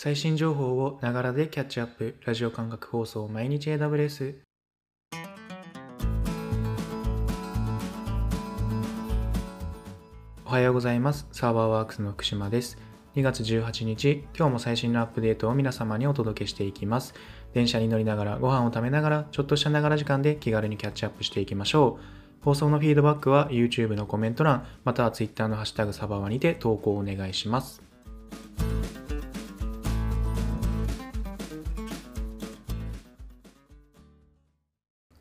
最新情報をながらでキャッチアップ。ラジオ感覚放送毎日 AWS おはようございます。サーバーワークスの福島です。2月18日今日も最新のアップデートを皆様にお届けしていきます。電車に乗りながらご飯を食べながらちょっとしたながら時間で気軽にキャッチアップしていきましょう。放送のフィードバックは YouTube のコメント欄または Twitter のハッシュタグサバワにて投稿お願いします。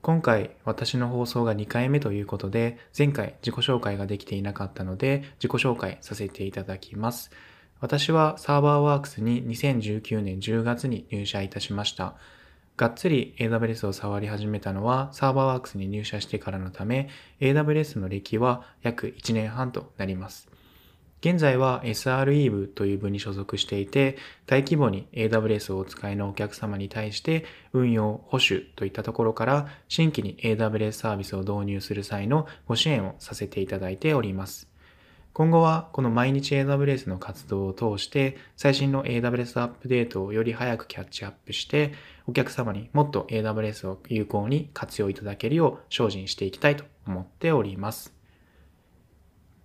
今回私の放送が2回目ということで前回自己紹介ができていなかったので自己紹介させていただきます。私はサーバーワークスに2019年10月に入社いたしました。がっつり AWS を触り始めたのはサーバーワークスに入社してからのため AWS の歴は約1年半となります。現在は SRE 部という部に所属していて、大規模に AWS をお使いのお客様に対して運用、保守といったところから新規に AWS サービスを導入する際のご支援をさせていただいております。今後はこの毎日 AWS の活動を通して最新の AWS アップデートをより早くキャッチアップしてお客様にもっと AWS を有効に活用いただけるよう精進していきたいと思っております。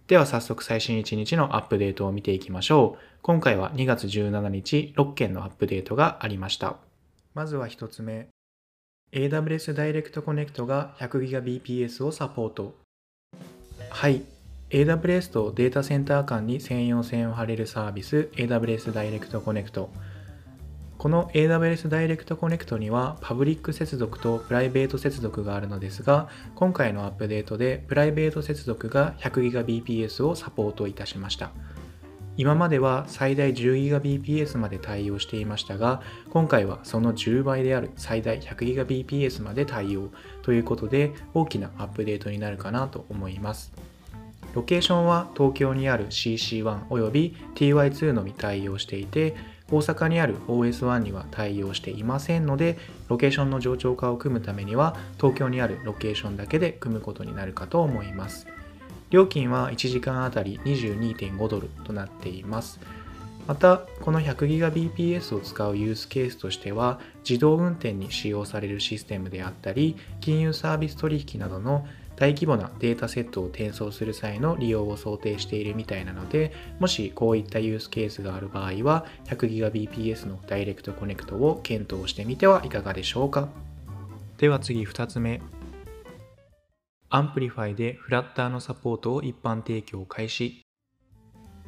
では早速最新1日のアップデートを見ていきましょう。今回は2月17日6件のアップデートがありました。まずは1つ目。AWS Direct Connect が 100GBps をサポート。はい。AWS とデータセンター間に専用線を貼れるサービス AWS Direct Connect。この AWS Direct Connect にはパブリック接続とプライベート接続があるのですが、今回のアップデートでプライベート接続が 100GBps をサポートいたしました。今までは最大 10GBps まで対応していましたが、今回はその10倍である最大 100GBps まで対応ということで大きなアップデートになるかなと思います。ロケーションは東京にある CC1 および TY2 のみ対応していて、大阪にある OS1 には対応していませんので、ロケーションの冗長化を組むためには、東京にあるロケーションだけで組むことになるかと思います。料金は1時間あたり22.5ドルとなっています。また、この 100GBps を使うユースケースとしては、自動運転に使用されるシステムであったり、金融サービス取引などの大規模なデータセットを転送する際の利用を想定しているみたいなので、もしこういったユースケースがある場合は、100GBps のダイレクトコネクトを検討してみてはいかがでしょうか。では次2つ目。 Amplify で Flutter のサポートを一般提供開始。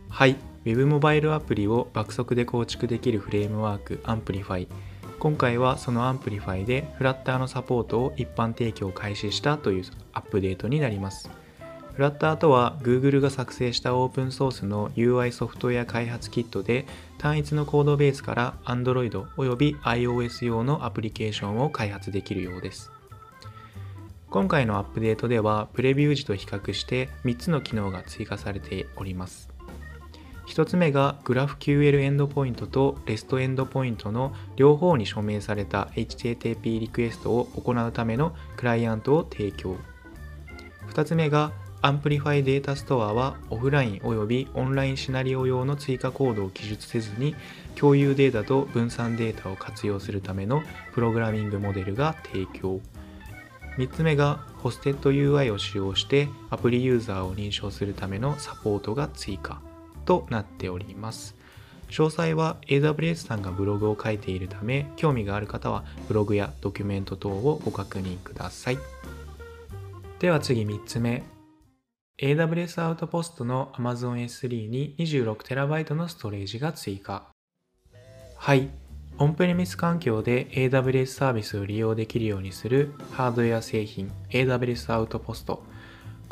はい、Web モバイルアプリを爆速で構築できるフレームワーク Amplify。今回はその Amplify で Flutter のサポートを一般提供開始したというアップデートになります。フラッターとは Google が作成したオープンソースの UI ソフトウェア開発キットで単一のコードベースから Android および iOS 用のアプリケーションを開発できるようです。今回のアップデートではプレビュー時と比較して3つの機能が追加されております。1つ目が GraphQL エンドポイントと REST エンドポイントの両方に署名された HTTP リクエストを行うためのクライアントを提供。2つ目が Amplify Data Store はオフラインおよびオンラインシナリオ用の追加コードを記述せずに共有データと分散データを活用するためのプログラミングモデルが提供。3つ目がホステッド UI を使用してアプリユーザーを認証するためのサポートが追加。となっております。詳細は AWS さんがブログを書いているため、興味がある方はブログやドキュメント等をご確認ください。では次3つ目。AWS アウトポストの Amazon S3 に 26TB のストレージが追加。はい。オンプレミス環境で AWS サービスを利用できるようにするハードウェア製品 AWS アウトポスト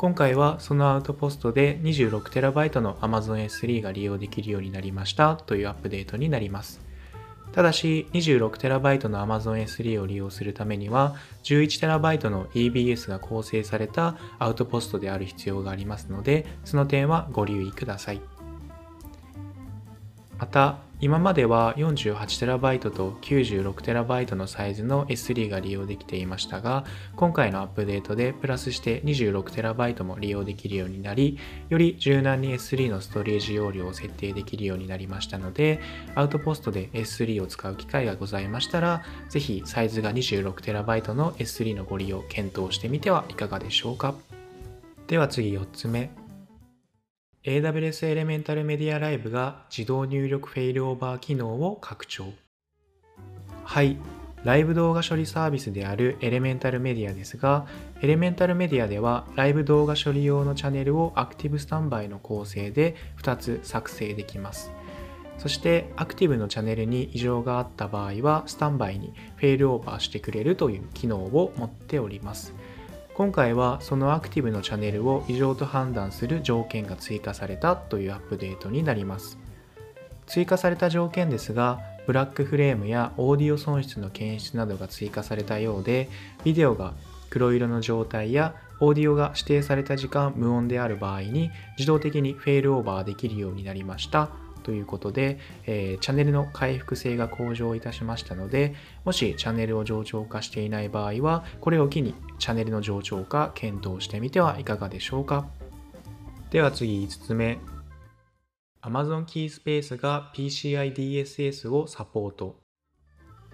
今回はそのアウトポストで 26TB の Amazon S3 が利用できるようになりましたというアップデートになります。ただし 26TB の Amazon S3 を利用するためには 11TB の EBS が構成されたアウトポストである必要がありますのでその点はご留意ください。また今までは 48TB と 96TB のサイズの S3 が利用できていましたが今回のアップデートでプラスして 26TB も利用できるようになりより柔軟に S3 のストレージ容量を設定できるようになりましたのでアウトポストで S3 を使う機会がございましたらぜひサイズが 26TB の S3 のご利用検討してみてはいかがでしょうか。では次4つ目。AWS Elemental MediaLive が自動入力フェイルオーバー機能を拡張。はい。ライブ動画処理サービスである Elemental Media ですが Elemental Media ではライブ動画処理用のチャンネルをアクティブスタンバイの構成で2つ作成できます。そしてアクティブのチャンネルに異常があった場合はスタンバイにフェイルオーバーしてくれるという機能を持っております。今回はそのアクティブのチャンネルを異常と判断する条件が追加されたというアップデートになります。追加された条件ですがブラックフレームやオーディオ損失の検出などが追加されたようでビデオが黒色の状態やオーディオが指定された時間無音である場合に自動的にフェールオーバーできるようになりました。ということで、えー、チャンネルの回復性が向上いたしましたので、もしチャンネルを上長化していない場合は、これを機にチャンネルの上長化検討してみてはいかがでしょうか。では次5つ目。Amazon キースペースが PCI DSS をサポート。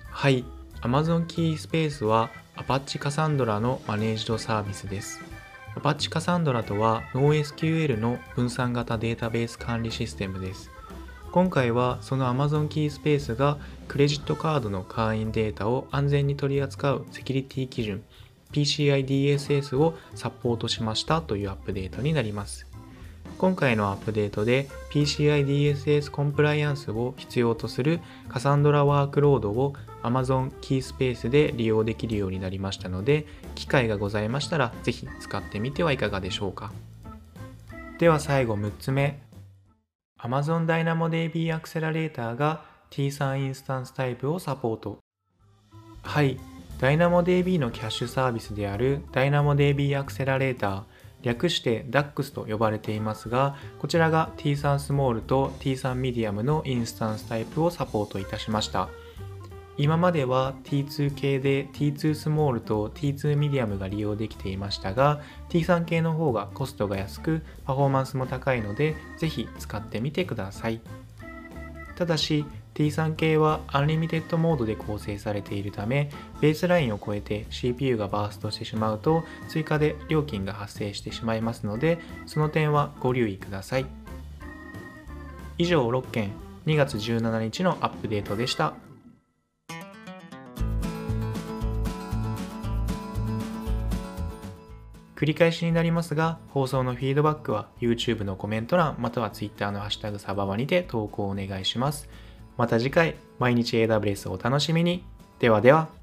はい、Amazon キースペースは Apache Cassandra のマネージドサービスです。Apache Cassandra とは NoSQL の分散型データベース管理システムです。今回はその Amazon キースペースがクレジットカードの会員データを安全に取り扱うセキュリティ基準 PCI DSS をサポートしましたというアップデートになります。今回のアップデートで PCI DSS コンプライアンスを必要とするカサンドラワークロードを Amazon キースペースで利用できるようになりましたので機会がございましたらぜひ使ってみてはいかがでしょうか。では最後6つ目 Amazon DynamoDB Accelerator が T3 インスタンスタイプをサポート。はい、DynamoDB のキャッシュサービスである DynamoDB Accelerator、略して DAX と呼ばれていますが、こちらが T3 スモールと T3 ミディアムのインスタンスタイプをサポートいたしました。今までは T2 系で T2 スモールと T2 ミディアムが利用できていましたが T3 系の方がコストが安くパフォーマンスも高いのでぜひ使ってみてください。ただし T3 系はアンリミテッドモードで構成されているためベースラインを超えて CPU がバーストしてしまうと追加で料金が発生してしまいますのでその点はご留意ください。以上6件。2月17日のアップデートでした。繰り返しになりますが、放送のフィードバックは YouTube のコメント欄または Twitter のハッシュタグサババにて投稿お願いします。また次回、毎日 AWS をお楽しみに。ではでは。